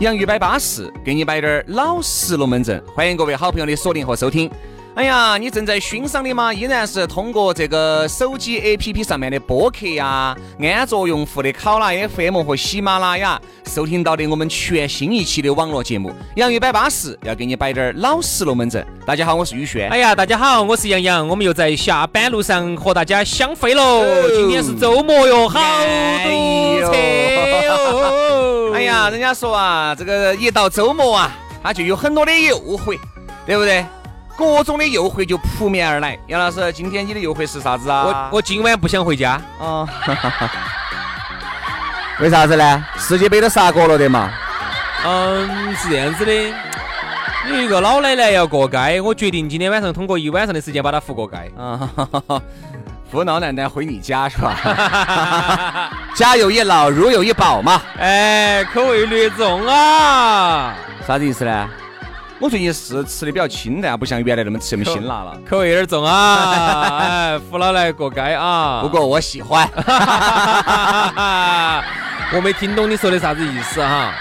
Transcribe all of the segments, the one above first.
洋芋摆巴士，给你摆点儿老实龙门阵。欢迎各位好朋友的锁定和收听。哎呀，你正在欣赏的嘛，依然是通过这个手机 APP 上面的播客呀，安卓用户的考拉 FM 和喜马拉雅收听到的我们全新一期的网络节目《洋芋摆巴士》，要给你摆点儿老实龙门阵。大家好，我是宇轩。哎呀，大家好，我是杨洋，我们又在下班路上和大家相会喽。今天是周末哟，好堵车哟。哎呀，人家说啊，这个一到周末啊，他就有很多的诱惑，对不对？各种的诱惑就扑面而来。杨老师，今天你的诱惑是啥子啊？我我今晚不想回家。哦，为啥子呢？世界杯都杀过了的嘛。嗯，是这样子的。有一个老奶奶要过街，我决定今天晚上通过一晚上的时间把她扶过街。啊，扶老奶奶回你家是吧？家有一老，如有一宝嘛。哎，口味略重啊。啥子意思呢？我最近是吃的比较清淡，不像原来那么吃那么辛辣了，口味有点重啊！哎，扶老来过街啊！不过我喜欢，我没听懂你说的啥子意思哈。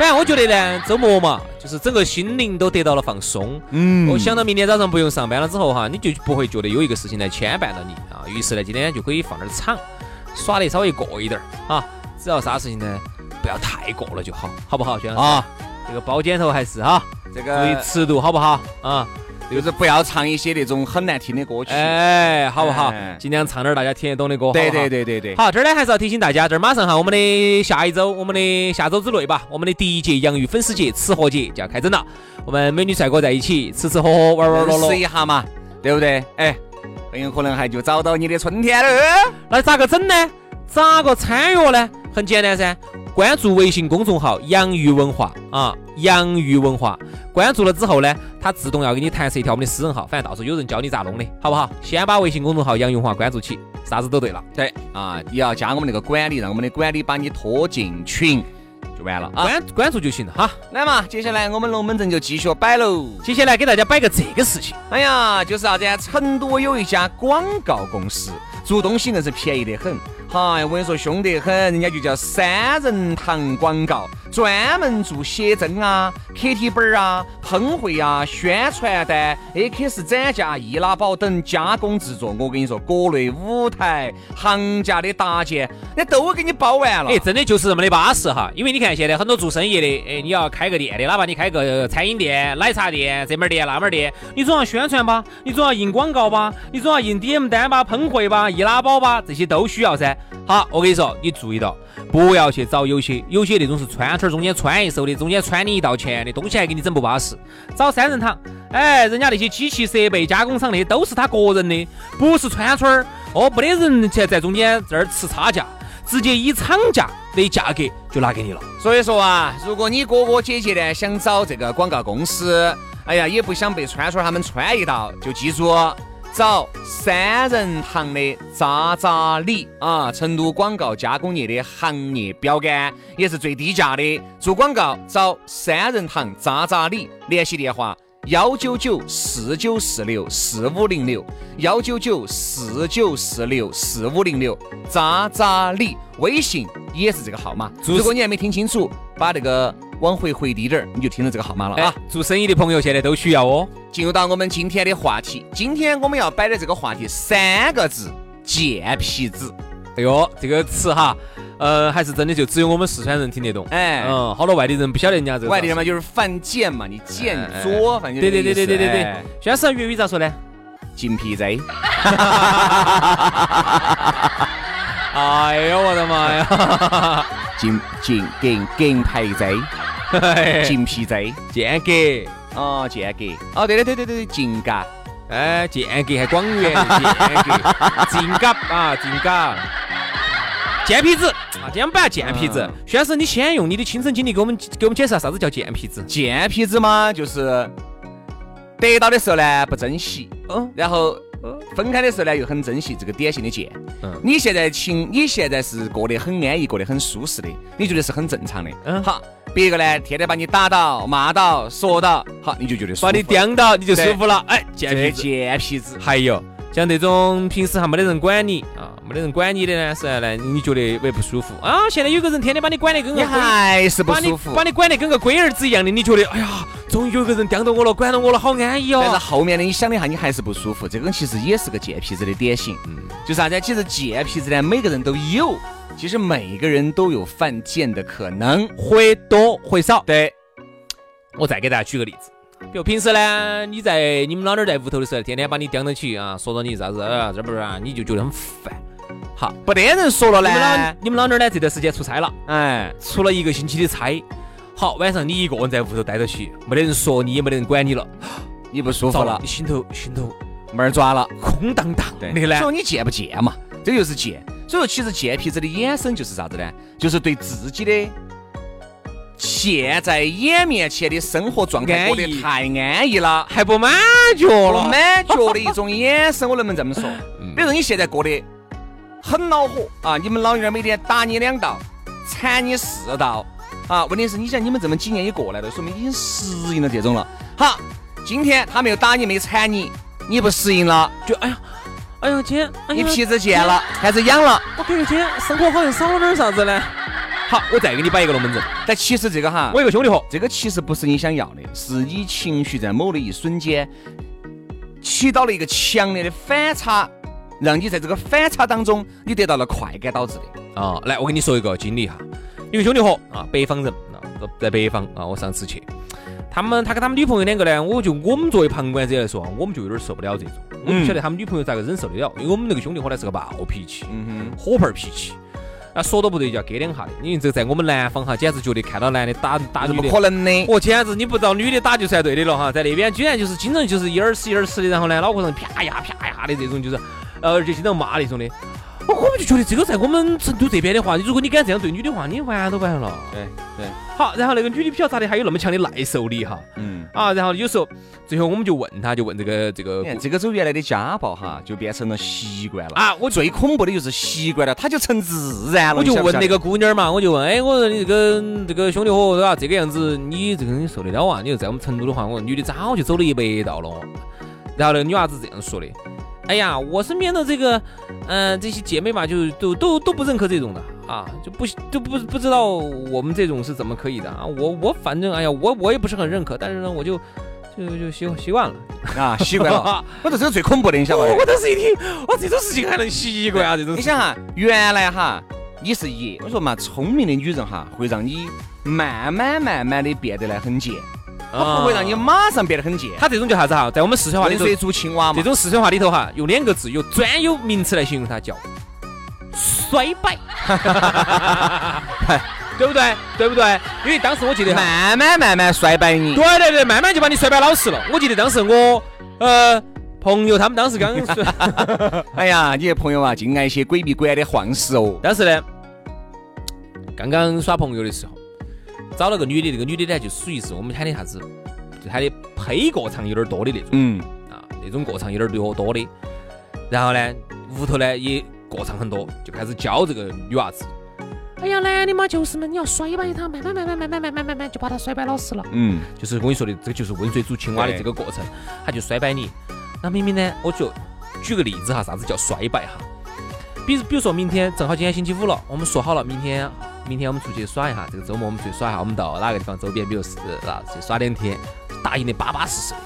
反正我觉得呢，周末嘛，就是整个心灵都得到了放松。嗯，我想到明天早上不用上班了之后哈，你就不会觉得有一个事情来牵绊到你啊。于是呢，今天就可以放点场，耍得稍微过一点啊。只要啥事情呢，不要太过了就好，好不好，轩老师？啊，这个包间头还是哈。这个注意尺度好不好啊？就是不要唱一些那种很难听的歌曲，哎，好不好？尽量唱点大家听得懂的歌。对对对对对。好，这儿呢还是要提醒大家，这儿马上哈，我们的下一周，我们的下周之内吧，我们的第一届洋芋粉丝节、吃货节就要开整了。我们美女帅哥在一起吃吃喝喝、玩玩乐乐，试一下嘛，对不对？哎，很有可能还就找到你的春天了。那咋个整呢？咋个参与呢？很简单噻。关注微信公众号“洋芋文化”啊，“洋芋文化”关注了之后呢，它自动要给你弹射一条我们的私人号，反正到时候有人教你咋弄的，好不好？先把微信公众号“洋芋文化”关注起，啥子都对了。对啊，你要加我们那个管理，让我们的管理把你拖进群就完了啊，关关注就行了哈。来嘛，接下来我们龙门阵就继续摆喽。接下来给大家摆个这个事情，哎呀，就是啥子？成都有一家广告公司，做东西硬是便宜得很。嗨，我跟你说，凶得很，人家就叫三人堂广告，专门做写真啊、KT 本啊、喷绘啊、宣传单、AKS 展架、易拉宝等加工制作。我跟你说，国内舞台、行家的搭建，那都给你包完了。哎，真的就是这么的巴适哈。因为你看，现在很多做生意的，哎，你要开个店的，哪怕你开个餐饮店、奶茶店，这门店那门店，你总要宣传吧，你总要印广告吧，你总要印 DM 单吧、喷绘吧、易拉宝吧，这些都需要噻。好，我跟你说，你注意到，不要去找有些有些那种是穿圈中间穿一手的，中间穿你一道钱的东西还给你整不巴适。找三人堂，哎，人家那些机器设备加工厂那些都是他个人的，不是穿圈儿哦，没得人在在中间这儿吃差价，直接以厂价的价格就拿给你了。所以说啊，如果你哥哥姐姐呢想找这个广告公司，哎呀，也不想被穿圈他们穿一道，就记住。找三人堂的渣渣李啊，成都广告加工业的行业标杆，也是最低价的。做广告找三人堂渣渣李，联系电话幺九九四九四六四五零六，幺九九四九四六四五零六，渣渣李，微信也是这个号码。如果你还没听清楚，把那个。往回回低点儿，你就听到这个号码了啊！做生意的朋友现在都需要哦。进入到我们今天的话题，今天我们要摆的这个话题三个字：贱皮子。哎呦，这个词哈，呃，还是真的就只有我们四川人听得懂。哎，嗯，好多外地人不晓得人家这个。外地人嘛，就是犯贱嘛，你贱作，反正对对对对对对对。现在是粤语咋说呢？贱皮子。哎呦我的妈呀！金金金金皮仔。金皮仔，间隔啊，间隔哦，对对对对对，金嘎哎，间隔还广元的间隔，劲嘎 啊，劲嘎。贱皮子啊，今天不要贱皮子。徐老师，你先用你的亲身经历给我们给我们解释下啥子叫贱皮子？贱皮子嘛，就是得到的时候呢不珍惜，嗯，然后分开的时候呢又很珍惜，这个典型的贱。嗯，你现在情，你现在是过得很安逸，过得很舒适的，你觉得是很正常的。嗯，好，别个呢天天把你打到、骂到、说到，好，你就觉得舒服。把你刁到你就舒服了。哎，贱皮子，贱皮子。还有像这种平时还没得人管你啊。没得人管你的呢，是呢你觉得也不舒服啊？现在有个人天天把你管得跟个，还是不舒服，把你管得跟个龟儿子一样的，你觉得哎呀，终于有个人盯到我了，管到我了，好安逸哦。但是后面的你想了一下，你还是不舒服。这个其实也是个贱皮子的典型，嗯，就啥子？其实贱皮子呢，每个人都有，其实每个人都有犯贱的可能，会多会少。对，我再给大家举个例子。比如平时呢，你在你们老儿在屋头的时候，天天把你盯到起啊，说到你啥子啊，这不是啊，你就觉得很烦。好，不得人说了呢。你们老你们老娘呢？这段时间出差了，哎，出了一个星期的差。好，晚上你一个人在屋头待着起，没得人说你，也没得人管你了，你不舒服了，你心头心头门儿抓了，空荡荡的呢。所以你贱不贱嘛？这就是贱。所以说，其实贱皮子的衍生就是啥子呢？就是对自己的现在眼面前的生活状态过得太安逸了，还不满足了，满足的一种衍生。我能不能这么说？比如说你现在过得。很恼火啊！你们老娘每天打你两道，铲你四道啊！问题是，你想你们这么几年也过来了，说明已经适应了这种了。好，今天他没有打你，没铲你，你不适应了，就哎呀，哎呀，今天你皮子贱了，还是痒了。我感觉今天生活好像少了点啥子呢？好，我再给你摆一个龙门阵。但其实这个哈，我有个兄弟伙，这个其实不是你想要的，是你情绪在某的一瞬间起到了一个强烈的反差。让你在这个反差当中，你得到了快感导致的啊！来，我跟你说一个经历哈，一个兄弟伙啊，北方人啊，在北方啊，我上次去，他们他跟他们女朋友两个呢，我就我们作为旁观者来说，我们就有点受不了这种，我不晓得他们女朋友咋个忍受得了，因为我们那个兄弟伙呢是个暴脾气，嗯哼，火盆脾气，啊，说都不对就要给两下的，因为这在我们南方哈，简直觉得看到男的打打女的，不可能的，我简直你不知道女的打就算对的了哈，在那边居然就是经常就是一耳屎一耳屎的，然后呢脑壳上啪呀啪呀的这种就是。呃，而且经常骂那种的，我我们就觉得这个在我们成都这边的话，如果你敢这样对女的话，你完都完了。对对。好，然后那个女的不晓得咋的，还有那么强的耐受力哈。嗯。啊，然后有时候最后我们就问他，就问这个这个，这个走原来的家暴哈，就变成了习惯了啊。我最恐怖的就是习惯了，他就成自然了。我就问那个姑娘嘛，我就问，哎，我说你这个这个兄弟伙对吧？这个样子你这个你受得了啊？你说在我们成都的话，我说女的早就走了一百道了。然后那个女娃子这样说的。哎呀，我身边的这个，嗯，这些姐妹吧，就都都都不认可这种的啊，就不都不不知道我们这种是怎么可以的啊。我我反正哎呀，我我也不是很认可，但是呢，我就就就习习惯了啊，习惯了。我说这是最恐怖的，你晓得吗？我当时一听，哇，这种事情还能习惯啊？这种你想哈，原来哈你是爷，我说嘛，聪明的女人哈会让你慢慢慢慢的变得来很贱。他不会让你马上变得很贱，他这种叫啥子哈？在我们四川话里头，煮青蛙嘛。这种四川话里头哈，用两个字，有专有名词来形容它，叫衰败，对不对？对不对？因为当时我记得慢慢慢慢衰败你，对对对，慢慢就把你衰败老实了。我记得当时我呃朋友他们当时刚，哎呀，你的朋友啊，净爱些鬼迷鬼眼的晃事哦。但是呢，刚刚耍朋友的时候。找了个女的，那个女的呢，就属于是我们喊的啥子，就喊的胚过长有点多的那种，嗯，啊，那种过长有点多多的。然后呢，屋头呢也过长很多，就开始教这个女娃子。哎呀，男的嘛就是嘛，你要摔摆他，慢慢慢慢慢慢慢慢慢慢就把他摔摆老实了。嗯，就是我跟你说的，这个就是温水煮青蛙的这个过程，他就摔摆你。那明明呢，我就举个例子哈，啥子叫摔摆哈？比如比如说明天正好今天星期五了，我们说好了明天。明天我们出去耍一下，这个周末我们出去耍一下，我们到哪个地方？周边，比如是啊，去耍两天，答应的巴巴适适的。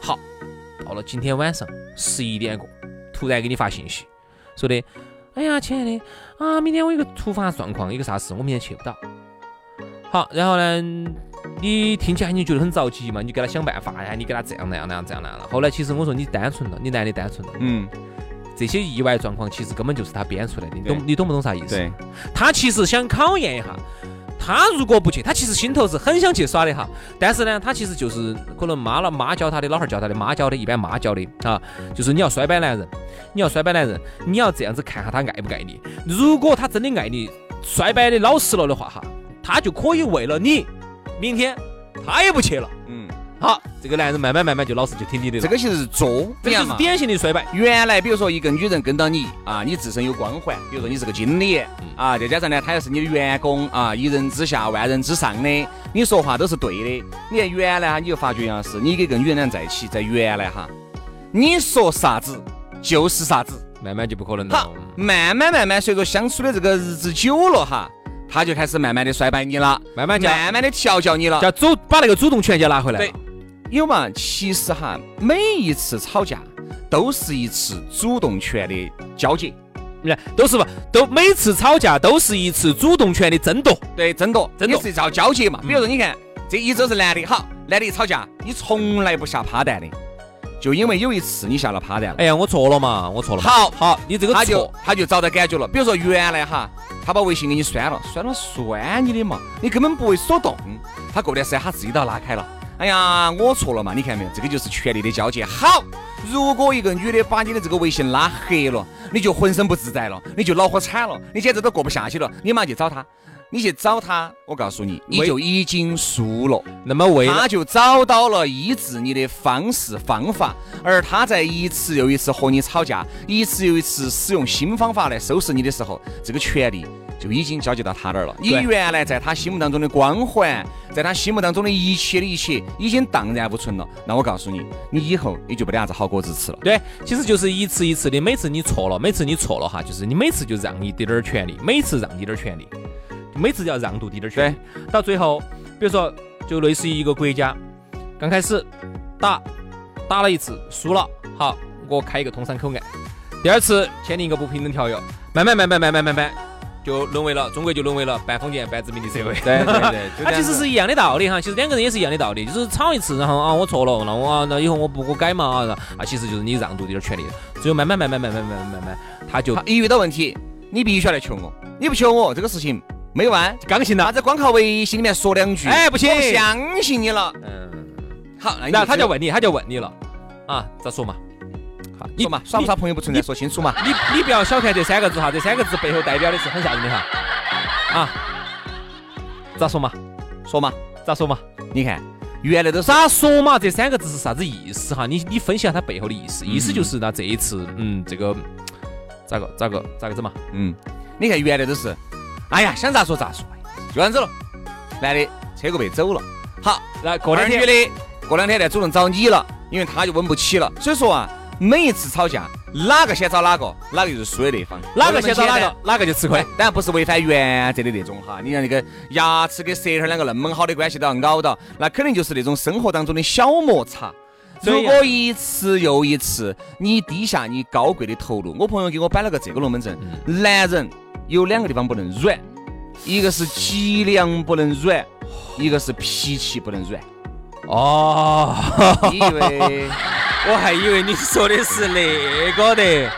好，到了今天晚上十一点过，突然给你发信息，说的，哎呀，亲爱的啊，明天我有个突发状况，有个啥事，我明天去不到。好，然后呢，你听起来你觉得很着急嘛，你给他想办法呀，你给他这样那样那样这样那样了。后来其实我说你单纯了，你男的单纯了，嗯。这些意外状况其实根本就是他编出来的，你懂你懂不懂啥意思？对，他其实想考验一下，他如果不去，他其实心头是很想去耍的哈。但是呢，他其实就是可能妈了妈教他的，老汉儿教他的，妈教的，一般妈教的啊，就是你要衰摆男人，你要衰摆男人，你要这样子看下他爱不爱你。如果他真的爱你，衰摆的老实了的话哈，他就可以为了你，明天他也不去了。嗯，好，这个男人慢慢慢慢就老实就听你的了。这个其实是作，这就是典型的衰败。原来比如说一个女人跟到你啊，你自身有光环，比如说你是个经理啊，再加上呢，她又是你的员工啊，一人之下万人之上的，你说话都是对的。你看原来哈，你就发觉杨老师，你跟一个女人俩在一起，在原来哈，你说啥子就是啥子。慢慢就不可能好了。，慢慢慢慢随着相处的这个日子久了哈，他就开始慢慢的衰败你了，慢慢叫慢慢的调教你了。叫主把那个主动权就拿回来了。对，有嘛？其实哈，每一次吵架都是一次主动权的交接，你看都是吧，都每次吵架都是一次主动权的争夺。对，争夺，争夺也是叫交接嘛。比如说，你看这一周是男的，好，男的一吵架，你从来不下趴蛋的，就因为有一次你下了趴蛋了。哎呀，我错了嘛，我错了嘛。好好，你这个他就，他就找到感觉了。比如说原来哈，他把微信给你删了，删了算你的嘛，你根本不为所动。他过段时间他自己都要拉开了。哎呀，我错了嘛，你看没有？这个就是权力的交接。好，如果一个女的把你的这个微信拉黑了，你就浑身不自在了，你就恼火惨了，你简直都过不下去了，你马上去找她。你去找他，我告诉你，你就已经输了。那么为了他就找到了医治你的方式方法，而他在一次又一次和你吵架，一次又一次使用新方法来收拾你的时候，这个权利就已经交接到他那儿了。你原来在他心目当中的光环，在他心目当中的一切的一切，已经荡然无存了。那我告诉你，你以后你就没得啥子好果子吃了。对，其实就是一次一次的，每次你错了，每次你错了哈，就是你每次就让一点点儿权利，每次让一点儿权利，每次要让渡滴点儿权利，到最后，比如说就类似于一个国家，刚开始打打了一次输了，好，我开一个通商口岸，第二次签订一个不平等条约，慢慢慢慢慢慢慢慢。就沦为了中国，就沦为了半封建半殖民的社会。对对对，就它其实是一样的道理哈，其实两个人也是一样的道理，就是吵一次，然后啊我错了，那我啊那以后我不我改嘛啊，啊其实就是你让渡点权利，最后慢慢慢慢慢慢慢慢慢慢，他就他一遇到问题，你必须要来求我，你不求我，这个事情没有完。刚性了，啥子光靠微信里面说两句，哎不行我不相信你了。嗯，好，那他就就问你，他就问你了，啊咋说嘛？好，你说嘛，耍不耍朋友不存在，说清楚嘛。你你不要小看这三个字哈，这三个字背后代表的是很吓人的哈，啊，咋说嘛？说嘛，咋说嘛？你看，原来都是咋说嘛？这三个字是啥子意思哈？你你分析下它背后的意思，意思就是那这一次，嗯，这个咋个咋个咋个子嘛？嗯，你看原来都是，哎呀，想咋说咋说，就这样子了。男的车过被走了，好，那过两天女的过两天再主动找你了，因为他就稳不起了。所以说啊，每一次吵架，哪个先找哪个，哪个就是输的那方。哪个先找哪个，哪个就吃亏对。，当然不是违反原则的那种哈。你看那个牙齿跟舌头两个那么好的关系都要咬到，那肯定就是那种生活当中的小摩擦。如果一次又一次你低下你高贵的头颅，我朋友给我摆了个这个龙门阵：嗯男人有两个地方不能软，一个是脊梁不能软，一个是脾气不能软。哦，你以为我还以为你说的是那个的。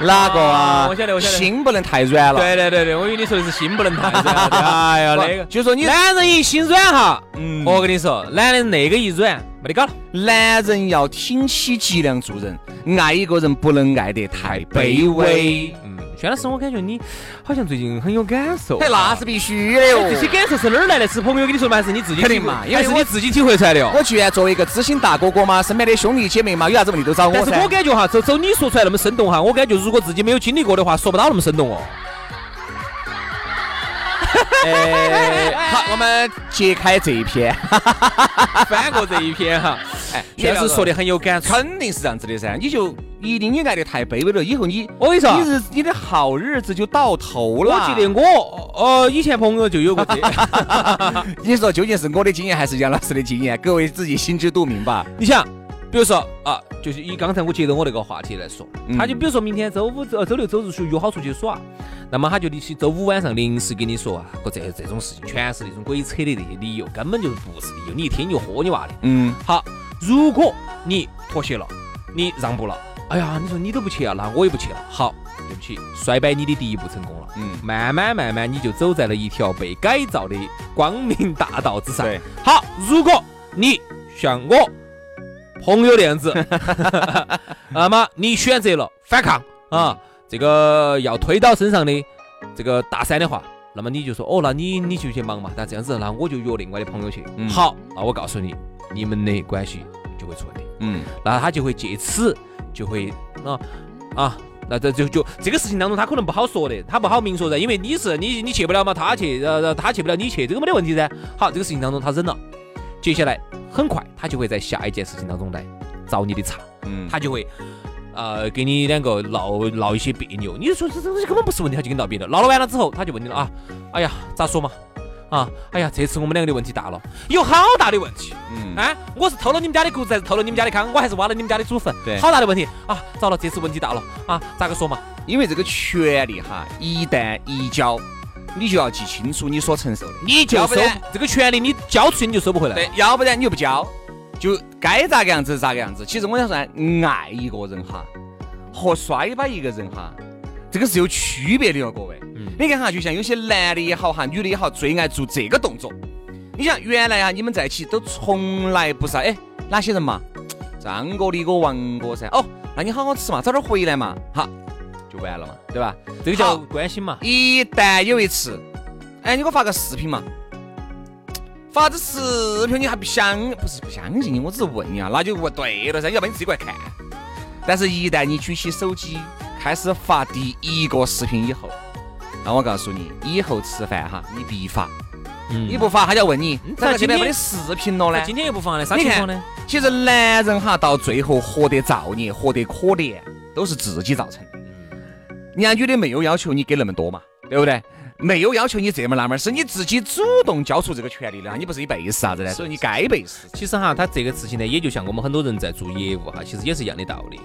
哪个啊？哦我晓得我晓得心不能太软了。对对对对，我以为你说的是心不能太软。哎呀，那个就说你男人一心软哈，嗯我跟你说，男人那个一软没得搞了。男人要挺起脊梁做人，爱一个人不能爱得太卑微。。嗯，轩老师，我感觉你好像最近很有感受。啊，那是必须的哟。这些感受是哪儿来的？是朋友跟你说的吗？还是你自己肯定嘛因为我还是你自己体会出来的哦。我居然作为一个知心大哥哥嘛，身边的兄弟姐妹嘛，有啥子问题都找我但是我。感觉哈，走走你说出来那么生动哈，我感觉如果自己没有经历过的话，说不到那么生动哦。哎，好，我们揭开这一篇。翻过这一篇哈，哎，确实说的很有感触。肯定是这样子的噻，你就一定你爱的太卑微了，以后你我跟你说啊你日你的好日子就到头了。我记得我呃以前朋友就有过这，你说究竟是我的经验还是杨老师的经验？各位自己心知肚明吧。你想，比如说啊，就是以刚才我接着我那个话题来说，嗯他就比如说明天周五、呃周六、周日去约好出去耍，那么他就临时周五晚上临时跟你说啊，个这这种事情全是那种鬼扯的那些理由，根本就不是理由，你一听就豁你娃的。嗯，好，如果你妥协了，你让步了，哎呀，你说你都不去啊，那我也不去了。好，对不起，衰败你的第一步成功了。嗯慢慢慢慢，你就走在了一条被改造的光明大道之上。对，好，如果你像我朋友那样子，那么你选择了反抗啊，这个要推倒身上的这个大山的话，那么你就说哦，那你你就去忙嘛。那这样子，那我就约另外的朋友去。嗯好，那我告诉你，你们的关系就会出问题。嗯，那他就会借此就会啊啊，那这就就这个事情当中，他可能不好说的，他不好明说噻，因为你是你你去不了嘛，他去他去不了你去，这个没得问题噻。好，这个事情当中他忍了，接下来很快他就会在下一件事情当中来找你的茬，嗯，他就会。呃，给你两个闹闹一些别扭，你说这这东西根本不是问题，他就跟你闹别扭。闹了完了之后，他就问你了啊，哎呀，咋说嘛？啊，哎呀，这次我们两个的问题大了，有好大的问题。嗯，啊，我是偷了你们家的谷子，还是偷了你们家的糠？我还是挖了你们家的祖坟？对好大的问题啊！糟了，这次问题大了啊！咋个说嘛？因为这个权利哈，一旦移交，你就要记清楚你所承受的，你就收要不然这个权利，你交出去你就收不回来。对，要不然你就不交，就该咋个样子咋个样子。其实我想说，爱一个人哈，和摔巴一个人哈，这个是有区别的哟，各位。嗯你看哈，就像有些男的也好哈，女的也好，最爱做这个动作。你想原来啊，你们在一起都从来不是哎哪些人嘛，张哥、李哥、王哥噻。哦，那你好好吃嘛，早点回来嘛，好，就完了嘛，对吧？这个叫关心嘛。一旦有一次，哎，你给我发个视频嘛，发这视频你还不相，不是不相信你，我只是问你啊，那就问对了噻，要不然你自己过来看。但是，一旦你举起手机开始发第一个视频以后，那我告诉你，以后吃饭哈，你必发，嗯你不发，他就要问你，咋个今天没得视频了呢？今天又不发了，啥情况呢？其实男人哈，到最后活得造孽，活得可怜，都是自己造成的。人家女的没有要求你给那么多嘛，对不对？没有要求你这么那么，是你自己主动交出这个权利的，你不是你背时啥子呢？所以你该背时。其实哈，他这个事情呢，也就像我们很多人在做业务哈，其实也是一样的道理。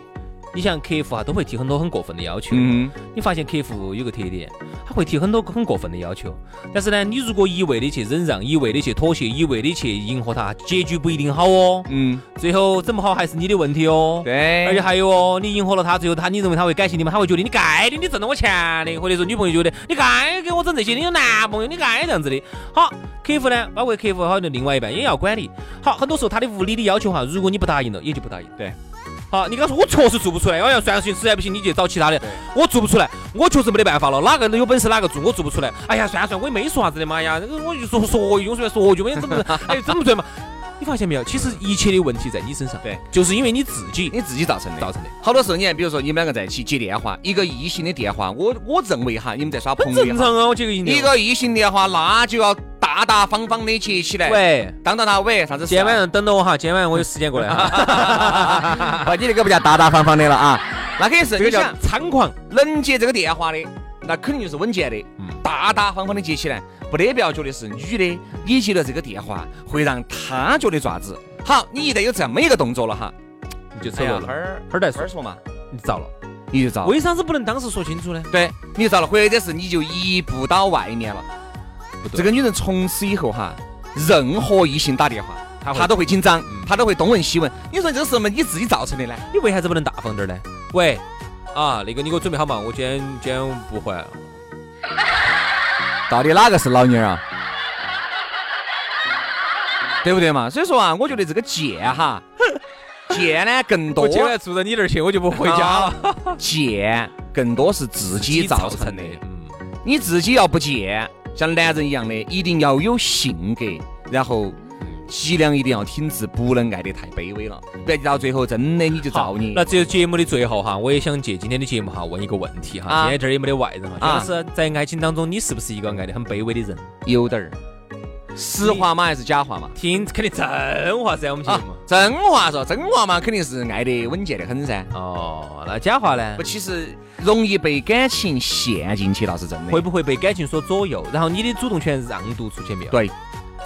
你像客户哈，都会提很多很过分的要求。嗯，你发现客户有个特点，他会提很多很过分的要求，但是呢，你如果一味的去忍让，一味的去妥协，一味的去迎合他，结局不一定好哦。嗯，最后整不好还是你的问题哦。对，而且还有哦，你迎合了他，最后他你认为他会感谢你吗？他会觉得你该的，你挣了我钱的，或者说女朋友觉得你该给我整这些，你有男朋友，你该这样子的。好，客户呢，包括客户好的另外一半也要管理。好，很多时候他的无理的要求哈，如果你不答应了，也就不答应。对。好，你跟他说我确实做不出来，哎呀，算了，行，实在不行你就找其他的。我做不出来，我确实没得办法了，哪个有本事哪个做，我做不出来。哎呀，算了算了，我也没说啥子的嘛哎呀，这个我就说说用出来说句嘛，怎么 哎整不出来嘛？你发现没有？其实一切的问题在你身上，对，就是因为你自己你自己造成的。造成的。好多时候，你看，比如说你们两个在一起接电话，一个异性的电话，我我认为哈，你们在耍朋友也好，正常啊，我觉得一个异性电话，那就要大大方方的接起来。，喂，当当当喂，啥子啊？今天晚上等着我哈，今天晚上我有时间过来哈。哦，你那个不叫大大方方的了啊，那肯定是这个叫你想猖狂，能接这个电话的，那肯定就是稳健的，嗯大大方方的接起来，不得不要觉得是女的，你接了这个电话会让他觉得爪子。好，你一旦有这么一个动作了哈，你就丑陋了。儿会儿再说嘛，你遭了。你就糟了。为啥子不能当时说清楚呢？对，你就糟了，或者是你就一步到外面了。不对这个女人从此以后哈，任何异性打电话，她她都会紧张嗯，她都会东问西问。你说这是什么你自己造成的呢？你为啥子不能大方点儿呢？喂，啊，那个你给我准备好嘛，我今天今天不还。到底哪个是老妞儿啊？对不对嘛？所以说啊，我觉得这个贱哈，贱呢更多我今晚住到你那儿去，我就不回家了。贱更多是自己造成的。嗯，你自己要不贱，像男人一样的，一定要有性格，然后脊梁一定要挺直，不能爱得太卑微了，不然到最后真的你就造孽。那只有节目的最后哈，我也想借今天的节目哈，问一个问题哈。啊今天这儿也没得外人哈，啊就是在爱情当中，你是不是一个爱得很卑微的人？有点儿，实话嘛还是假话嘛？听肯定真话噻，我们节啊目。，真话说，真话嘛，肯定是爱得稳健得很噻。哦，那假话呢不，？其实容易被感情陷进去，倒是真的。会不会被感情所左右？然后你的主动权让渡出去没有？，对，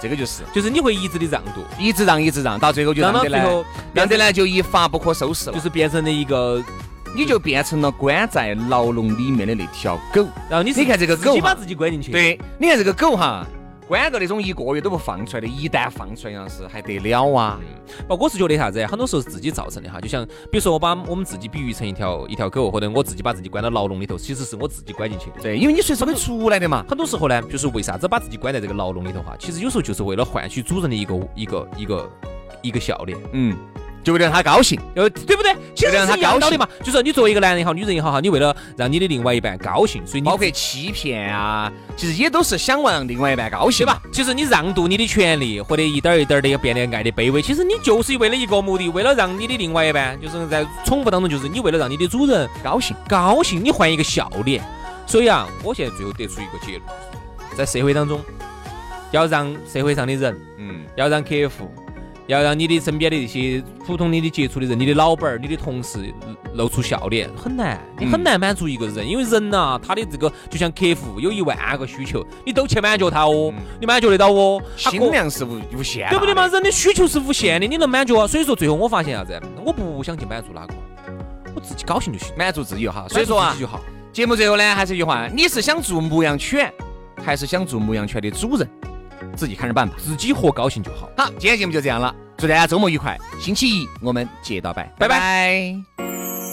这个就是就是你会一直的让渡，一直让，一直让，到最后就让让得最后让得呢就一发不可收拾了就。是变成了一个，你就变成了关在牢笼里面的那条狗。然后你是你看这个狗哈自己把自己关进去。，对，你看这个狗哈，关个那种一个月都不放出来的，一旦放出来，杨是还得了啊？不，我是觉得啥子？很多时候是自己造成的哈。就像比如说，我把我们自己比喻成一条一条狗，或者我自己把自己关到牢笼里头，其实是我自己关进去的。对，因为你随时可以出来的嘛。很多时候呢，就是为啥子把自己关在这个牢笼里头哈？其实有时候就是为了换取主人的一个一个一个一个笑脸。嗯。就为了让他高兴，呃，对不对？其实让他高兴嘛，就是你作为一个男人也好，女人也好哈，你为了让你的另外一半高兴，所以你包括欺骗啊，其实也都是想让另外一半高兴吧。其实你让渡你的权利，或者一点一点的变得爱的卑微，其实你就是为了一个目的，为了让你的另外一半，就是在宠物当中，就是你为了让你的主人高兴，高兴，你换一个笑脸。所以啊，我现在最后得出一个结论，在社会当中，要让社会上的人，嗯，要让客户。要让你的身边的这些普通你的接触的人，你的老板儿、你的同事露出笑脸很难，你很难满足一个人，因为人呐，他的这个就像客户有一万个需求，你都去满足他哦，你满足得到哦？心量是无无限，对不对嘛？人的需求是无限的，你能满足啊？所以说最后我发现啥子？我不想去满足哪个，我自己高兴就行，满足自己就好。所以说啊。节目最后呢，还是一句话，你是想做牧羊犬，还是想做牧羊犬的主人？自己看着办吧，自己活高兴就好。好，今天节目就这样了，祝大家周末愉快。星期一我们接到拜，拜拜。